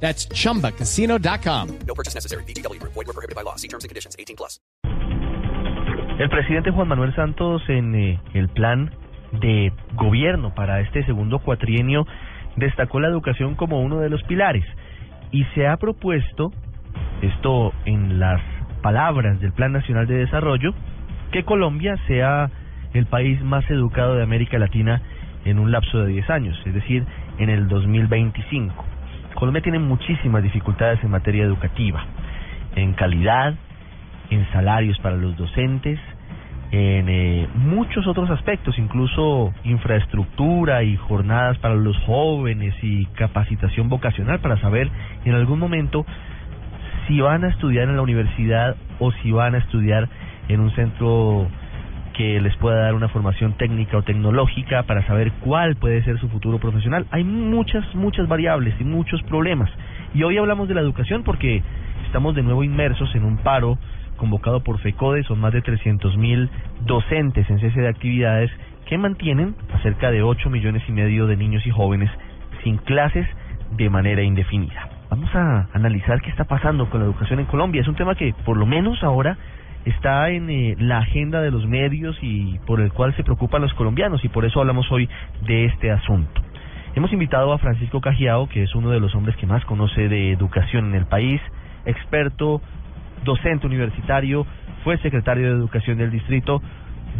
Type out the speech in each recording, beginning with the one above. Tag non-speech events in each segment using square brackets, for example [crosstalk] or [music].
That's chumbacasino.com. No purchase necessary. BGW. Void were prohibited by law. See terms and conditions. 18 plus. El presidente Juan Manuel Santos en eh, el plan de gobierno para este segundo cuatrienio destacó la educación como uno de los pilares y se ha propuesto, esto en las palabras del Plan Nacional de Desarrollo, que Colombia sea el país más educado de América Latina en un lapso de 10 años, es decir, en el 2025. Colombia tiene muchísimas dificultades en materia educativa, en calidad, en salarios para los docentes, en eh, muchos otros aspectos, incluso infraestructura y jornadas para los jóvenes y capacitación vocacional para saber en algún momento si van a estudiar en la universidad o si van a estudiar en un centro que les pueda dar una formación técnica o tecnológica para saber cuál puede ser su futuro profesional. Hay muchas, muchas variables y muchos problemas. Y hoy hablamos de la educación porque estamos de nuevo inmersos en un paro convocado por FECODE, son más de 300 mil docentes en cese de actividades que mantienen a cerca de 8 millones y medio de niños y jóvenes sin clases de manera indefinida. Vamos a analizar qué está pasando con la educación en Colombia. Es un tema que por lo menos ahora está en eh, la agenda de los medios y por el cual se preocupan los colombianos y por eso hablamos hoy de este asunto. Hemos invitado a Francisco Cajiao, que es uno de los hombres que más conoce de educación en el país, experto, docente universitario, fue secretario de Educación del distrito.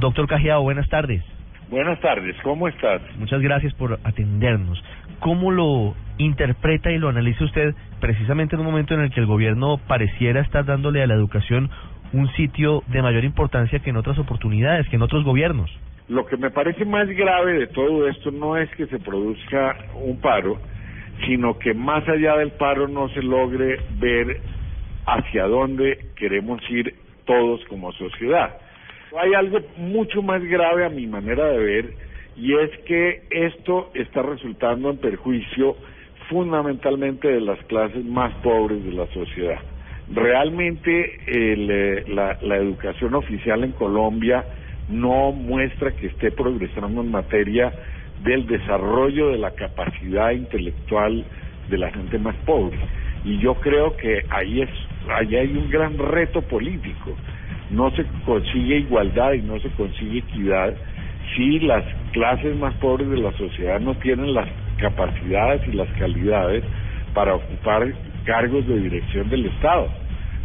Doctor Cajiao, buenas tardes. Buenas tardes, ¿cómo estás? Muchas gracias por atendernos. ¿Cómo lo interpreta y lo analiza usted precisamente en un momento en el que el gobierno pareciera estar dándole a la educación un sitio de mayor importancia que en otras oportunidades, que en otros gobiernos? Lo que me parece más grave de todo esto no es que se produzca un paro, sino que más allá del paro no se logre ver hacia dónde queremos ir todos como sociedad. Hay algo mucho más grave a mi manera de ver y es que esto está resultando en perjuicio fundamentalmente de las clases más pobres de la sociedad. Realmente el, eh, la, la educación oficial en Colombia no muestra que esté progresando en materia del desarrollo de la capacidad intelectual de la gente más pobre. Y yo creo que ahí es, ahí hay un gran reto político. No se consigue igualdad y no se consigue equidad si las clases más pobres de la sociedad no tienen las capacidades y las calidades para ocupar cargos de dirección del Estado,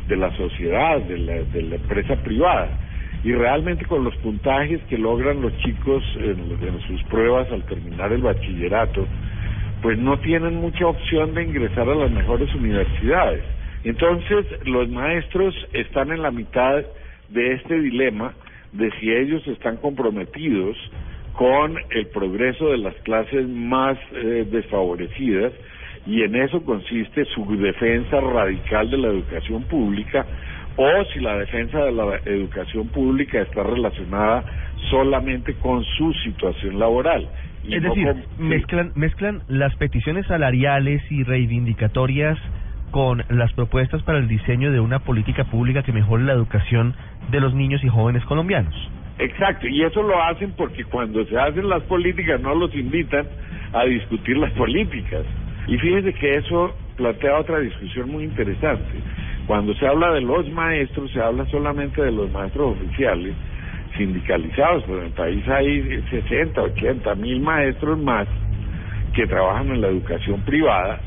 de la sociedad, de la, de la empresa privada. Y realmente con los puntajes que logran los chicos en, sus pruebas al terminar el bachillerato, pues no tienen mucha opción de ingresar a las mejores universidades. Entonces, los maestros están en la mitad de este dilema de si ellos están comprometidos con el progreso de las clases más eh, desfavorecidas y en eso consiste su defensa radical de la educación pública o si la defensa de la educación pública está relacionada solamente con su situación laboral. Y Es no decir, con- mezclan, mezclan las peticiones salariales y reivindicatorias con las propuestas para el diseño de una política pública que mejore la educación de los niños y jóvenes colombianos. Exacto, y eso lo hacen porque cuando se hacen las políticas no los invitan a discutir las políticas. Y fíjense que eso plantea otra discusión muy interesante. Cuando se habla de los maestros, se habla solamente de los maestros oficiales sindicalizados, pero en el país hay 60, 80 mil maestros más que trabajan en la educación privada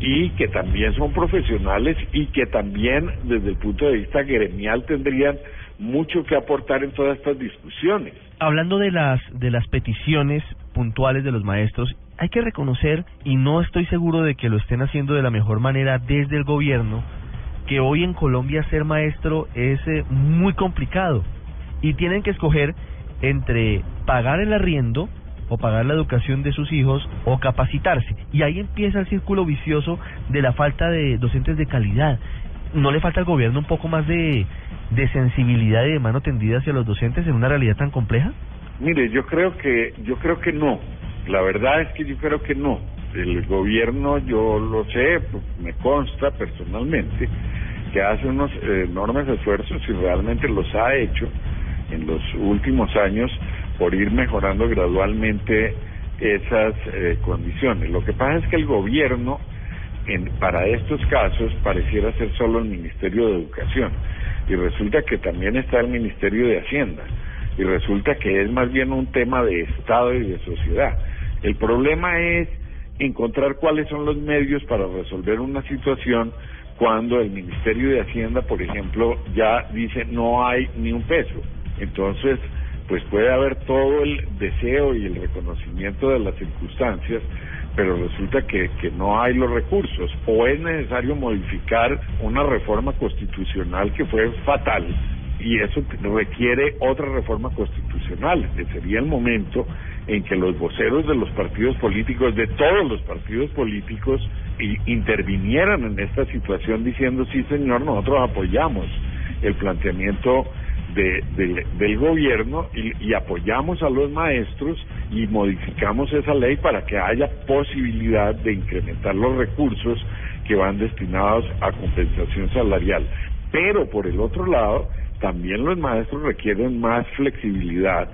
y que también son profesionales y que también desde el punto de vista gremial tendrían mucho que aportar en todas estas discusiones. Hablando de las de las peticiones puntuales de los maestros, hay que reconocer y no estoy seguro de que lo estén haciendo de la mejor manera desde el gobierno que hoy en Colombia ser maestro es eh, muy complicado y tienen que escoger entre pagar el arriendo o pagar la educación de sus hijos o capacitarse. Y ahí empieza el círculo vicioso de la falta de docentes de calidad. ¿no le falta al gobierno un poco más de, de sensibilidad y de mano tendida hacia los docentes en una realidad tan compleja? Mire, yo creo que yo creo que no. La verdad es que yo creo que no. El gobierno, yo lo sé, pues, me consta personalmente, que hace unos enormes esfuerzos y realmente los ha hecho en los últimos años por ir mejorando gradualmente esas eh, condiciones. Lo que pasa es que el gobierno, en, para estos casos, pareciera ser solo el Ministerio de Educación y resulta que también está el Ministerio de Hacienda y resulta que es más bien un tema de Estado y de sociedad. El problema es encontrar cuáles son los medios para resolver una situación cuando el Ministerio de Hacienda, por ejemplo, ya dice no hay ni un peso. Entonces, pues puede haber todo el deseo y el reconocimiento de las circunstancias, pero resulta que, que no hay los recursos o es necesario modificar una reforma constitucional que fue fatal y eso requiere otra reforma constitucional, sería el momento en que los voceros de los partidos políticos, de todos los partidos políticos, intervinieran en esta situación diciendo, sí señor, nosotros apoyamos el planteamiento de, del gobierno y, y apoyamos a los maestros y modificamos esa ley para que haya posibilidad de incrementar los recursos que van destinados a compensación salarial. Pero por el otro lado, también los maestros requieren más flexibilidad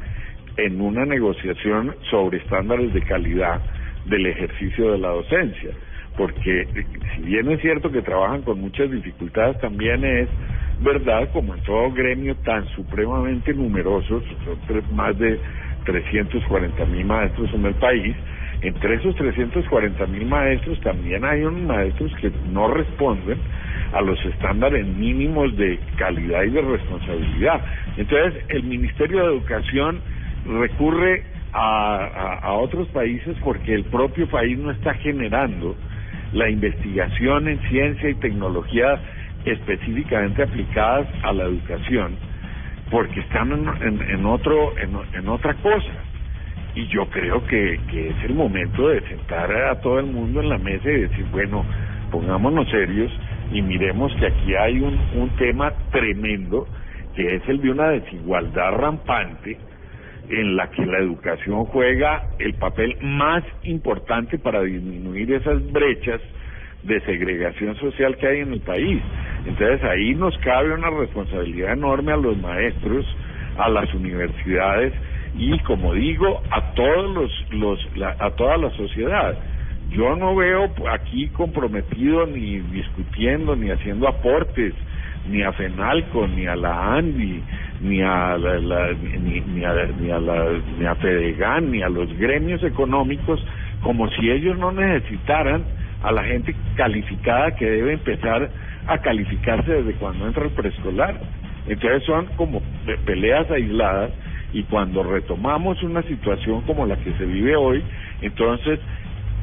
en una negociación sobre estándares de calidad del ejercicio de la docencia, porque si bien es cierto que trabajan con muchas dificultades, también es verdad, como en todo gremio tan supremamente numerosos, son más de 340 mil maestros en el país, entre esos 340 mil maestros también hay unos maestros que no responden a los estándares mínimos de calidad y de responsabilidad. Entonces, el Ministerio de Educación recurre a, otros países porque el propio país no está generando la investigación en ciencia y tecnología específicamente aplicadas a la educación porque están en, en, otro en, otra cosa y yo creo que, que es el momento de sentar a todo el mundo en la mesa y decir bueno pongámonos serios y miremos que aquí hay un, un tema tremendo que es el de una desigualdad rampante en la que la educación juega el papel más importante para disminuir esas brechas de segregación social que hay en el país. Entonces ahí nos cabe una responsabilidad enorme a los maestros, a las universidades y como digo a todos los, los la, a toda la sociedad. Yo no veo aquí comprometido ni discutiendo ni haciendo aportes ni a FENALCO, ni a la ANDI, ni a la, ni, ni, a, ni a la ni a FEDEGAN, ni a los gremios económicos, como si ellos no necesitaran a la gente calificada que debe empezar a calificarse desde cuando entra el preescolar. Entonces son como peleas aisladas y cuando retomamos una situación como la que se vive hoy, entonces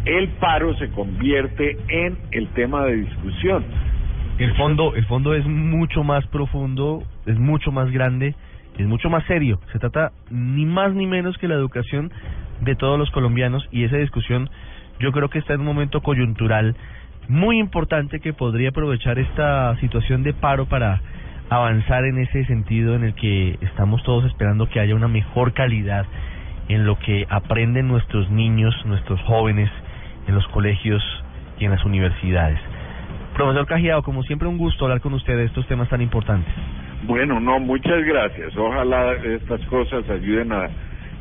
el paro se convierte en el tema de discusión. El fondo, el fondo es mucho más profundo, es mucho más grande, es mucho más serio. Se trata ni más ni menos que la educación de todos los colombianos y esa discusión yo creo que está en un momento coyuntural muy importante que podría aprovechar esta situación de paro para avanzar en ese sentido en el que estamos todos esperando que haya una mejor calidad en lo que aprenden nuestros niños, nuestros jóvenes en los colegios y en las universidades. Profesor Cajiao, como siempre un gusto hablar con usted de estos temas tan importantes. Bueno, no, muchas gracias. Ojalá estas cosas ayuden a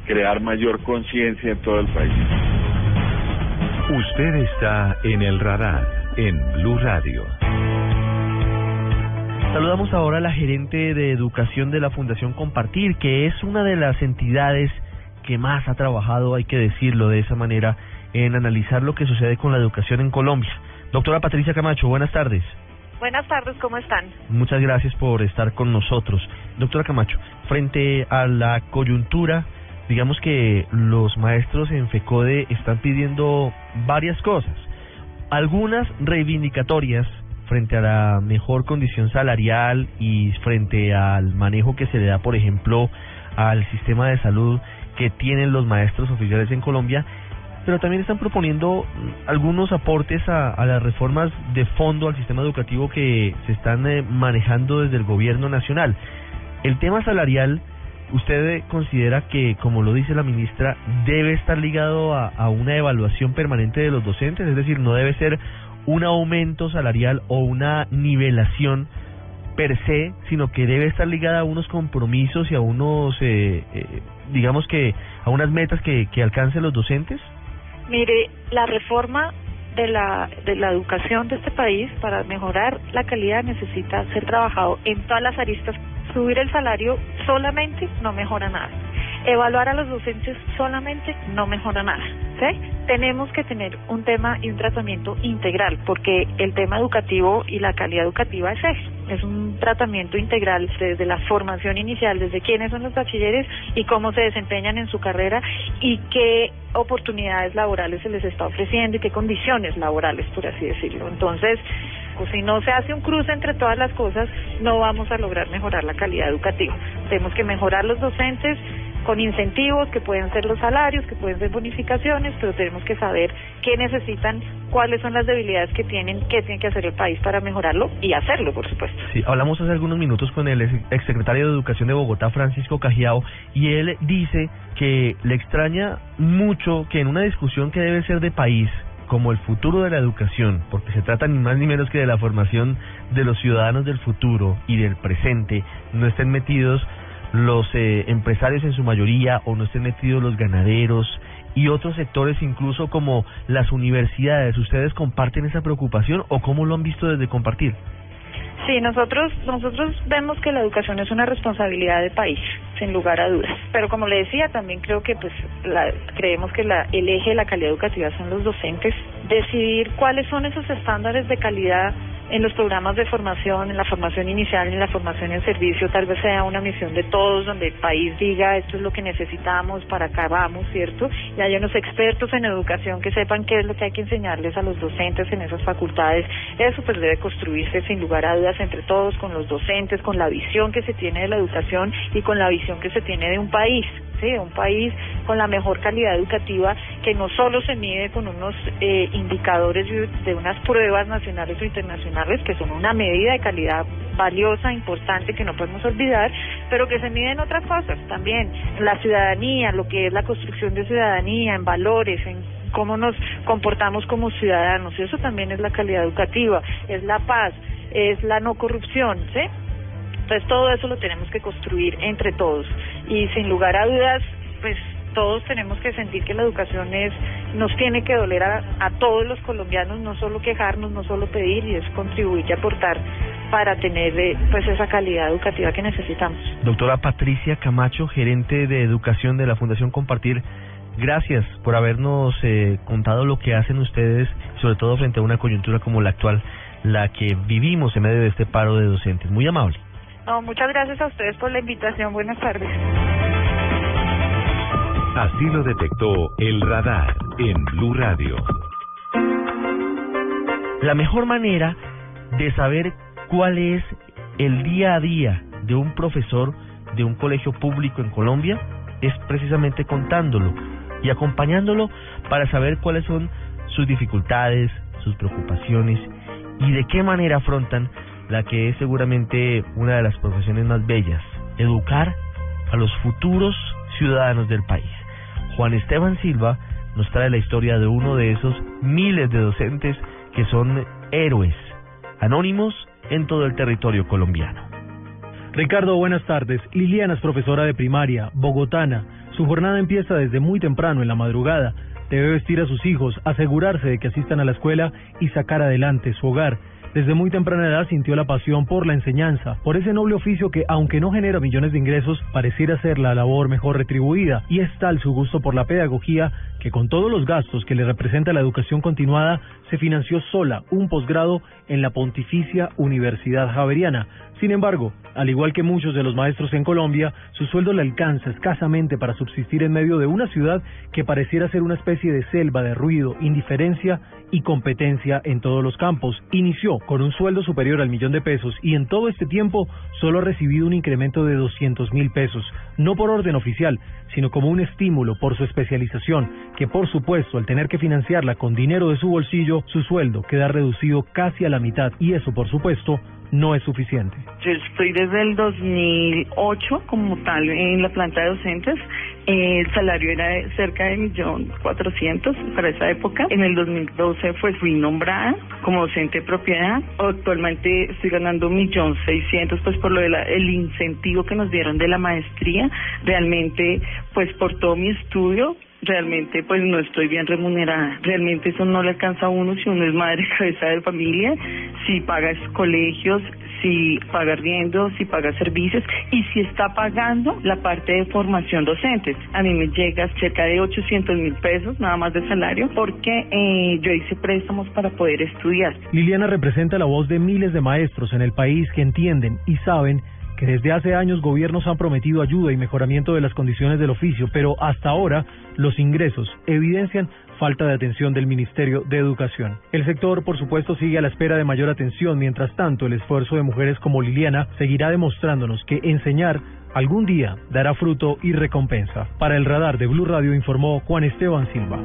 crear mayor conciencia en todo el país. Usted está en el radar en Blue Radio. Saludamos ahora a la gerente de educación de la Fundación Compartir, que es una de las entidades que más ha trabajado, hay que decirlo de esa manera, en analizar lo que sucede con la educación en Colombia. Doctora Patricia Camacho, buenas tardes. Buenas tardes, ¿cómo están? Muchas gracias por estar con nosotros. Doctora Camacho, frente a la coyuntura, digamos que los maestros en FECODE están pidiendo varias cosas. Algunas reivindicatorias frente a la mejor condición salarial y frente al manejo que se le da, por ejemplo, al sistema de salud que tienen los maestros oficiales en Colombia pero también están proponiendo algunos aportes a, a las reformas de fondo al sistema educativo que se están eh, manejando desde el gobierno nacional. El tema salarial, ¿usted considera que, como lo dice la ministra, debe estar ligado a, a una evaluación permanente de los docentes? Es decir, no debe ser un aumento salarial o una nivelación per se, sino que debe estar ligada a unos compromisos y a unos, eh, eh, digamos que, a unas metas que, que alcancen los docentes? Mire, la reforma de la, de la educación de este país para mejorar la calidad necesita ser trabajado en todas las aristas. Subir el salario solamente no mejora nada. Evaluar a los docentes solamente no mejora nada. ¿sí? Tenemos que tener un tema y un tratamiento integral porque el tema educativo y la calidad educativa es eso. Es un tratamiento integral desde la formación inicial, desde quiénes son los bachilleres y cómo se desempeñan en su carrera y qué oportunidades laborales se les está ofreciendo y qué condiciones laborales, por así decirlo. Entonces, pues, si no se hace un cruce entre todas las cosas, no vamos a lograr mejorar la calidad educativa. Tenemos que mejorar los docentes con incentivos que pueden ser los salarios, que pueden ser bonificaciones, pero tenemos que saber qué necesitan, cuáles son las debilidades que tienen, qué tiene que hacer el país para mejorarlo y hacerlo, por supuesto. Sí, hablamos hace algunos minutos con el ex- exsecretario de Educación de Bogotá, Francisco Cajiao, y él dice que le extraña mucho que en una discusión que debe ser de país, como el futuro de la educación, porque se trata ni más ni menos que de la formación de los ciudadanos del futuro y del presente, no estén metidos los eh, empresarios en su mayoría o no estén metidos los ganaderos y otros sectores incluso como las universidades. ¿Ustedes comparten esa preocupación o cómo lo han visto desde compartir? Sí, nosotros nosotros vemos que la educación es una responsabilidad del país, sin lugar a dudas. Pero como le decía, también creo que pues la, creemos que la, el eje de la calidad educativa son los docentes. Decidir cuáles son esos estándares de calidad en los programas de formación, en la formación inicial, en la formación en servicio, tal vez sea una misión de todos, donde el país diga esto es lo que necesitamos, para acá vamos, ¿cierto? Y haya unos expertos en educación que sepan qué es lo que hay que enseñarles a los docentes en esas facultades. Eso pues debe construirse sin lugar a dudas entre todos, con los docentes, con la visión que se tiene de la educación y con la visión que se tiene de un país. De un país con la mejor calidad educativa que no solo se mide con unos eh, indicadores de unas pruebas nacionales o internacionales que son una medida de calidad valiosa, importante, que no podemos olvidar, pero que se mide en otras cosas también, en la ciudadanía, lo que es la construcción de ciudadanía, en valores, en cómo nos comportamos como ciudadanos, y eso también es la calidad educativa, es la paz, es la no corrupción, ¿sí? Entonces todo eso lo tenemos que construir entre todos y sin lugar a dudas, pues todos tenemos que sentir que la educación es nos tiene que doler a, todos los colombianos, no solo quejarnos, no solo pedir y es contribuir y aportar para tener eh, pues esa calidad educativa que necesitamos. Doctora Patricia Camacho, gerente de educación de la Fundación Compartir, gracias por habernos eh, contado lo que hacen ustedes, sobre todo frente a una coyuntura como la actual, la que vivimos en medio de este paro de docentes. Muy amable. No, muchas gracias a ustedes por la invitación. Buenas tardes. Así lo detectó el radar en Blue Radio. La mejor manera de saber cuál es el día a día de un profesor de un colegio público en Colombia es precisamente contándolo y acompañándolo para saber cuáles son sus dificultades, sus preocupaciones y de qué manera afrontan la que es seguramente una de las profesiones más bellas, educar a los futuros ciudadanos del país. Juan Esteban Silva nos trae la historia de uno de esos miles de docentes que son héroes, anónimos en todo el territorio colombiano. Ricardo, buenas tardes. Liliana es profesora de primaria, bogotana. Su jornada empieza desde muy temprano en la madrugada. Debe vestir a sus hijos, asegurarse de que asistan a la escuela y sacar adelante su hogar. Desde muy temprana edad sintió la pasión por la enseñanza, por ese noble oficio que, aunque no genera millones de ingresos, pareciera ser la labor mejor retribuida, y es tal su gusto por la pedagogía que con todos los gastos que le representa la educación continuada, se financió sola un posgrado en la Pontificia Universidad Javeriana. Sin embargo, al igual que muchos de los maestros en Colombia, su sueldo le alcanza escasamente para subsistir en medio de una ciudad que pareciera ser una especie de selva de ruido, indiferencia y competencia en todos los campos. Inició con un sueldo superior al millón de pesos y en todo este tiempo solo ha recibido un incremento de 200 mil pesos, no por orden oficial, sino como un estímulo por su especialización, que por supuesto al tener que financiarla con dinero de su bolsillo, su sueldo queda reducido casi a la mitad y eso por supuesto no es suficiente. Yo estoy desde el 2008 como tal en la planta de docentes. El salario era de cerca de millón cuatrocientos para esa época. En el 2012 pues fui nombrada como docente de propiedad. Actualmente estoy ganando millón seiscientos pues por lo del el incentivo que nos dieron de la maestría. Realmente pues por todo mi estudio realmente pues no estoy bien remunerada. Realmente eso no le alcanza a uno si uno es madre [laughs] cabeza de familia, si paga colegios, si paga riendo, si paga servicios y si está pagando la parte de formación docente. A mí me llega cerca de 800 mil pesos nada más de salario porque eh, yo hice préstamos para poder estudiar. Liliana representa la voz de miles de maestros en el país que entienden y saben que desde hace años gobiernos han prometido ayuda y mejoramiento de las condiciones del oficio, pero hasta ahora los ingresos evidencian falta de atención del Ministerio de Educación. El sector, por supuesto, sigue a la espera de mayor atención, mientras tanto el esfuerzo de mujeres como Liliana seguirá demostrándonos que enseñar algún día dará fruto y recompensa. Para el radar de Blue Radio informó Juan Esteban Silva.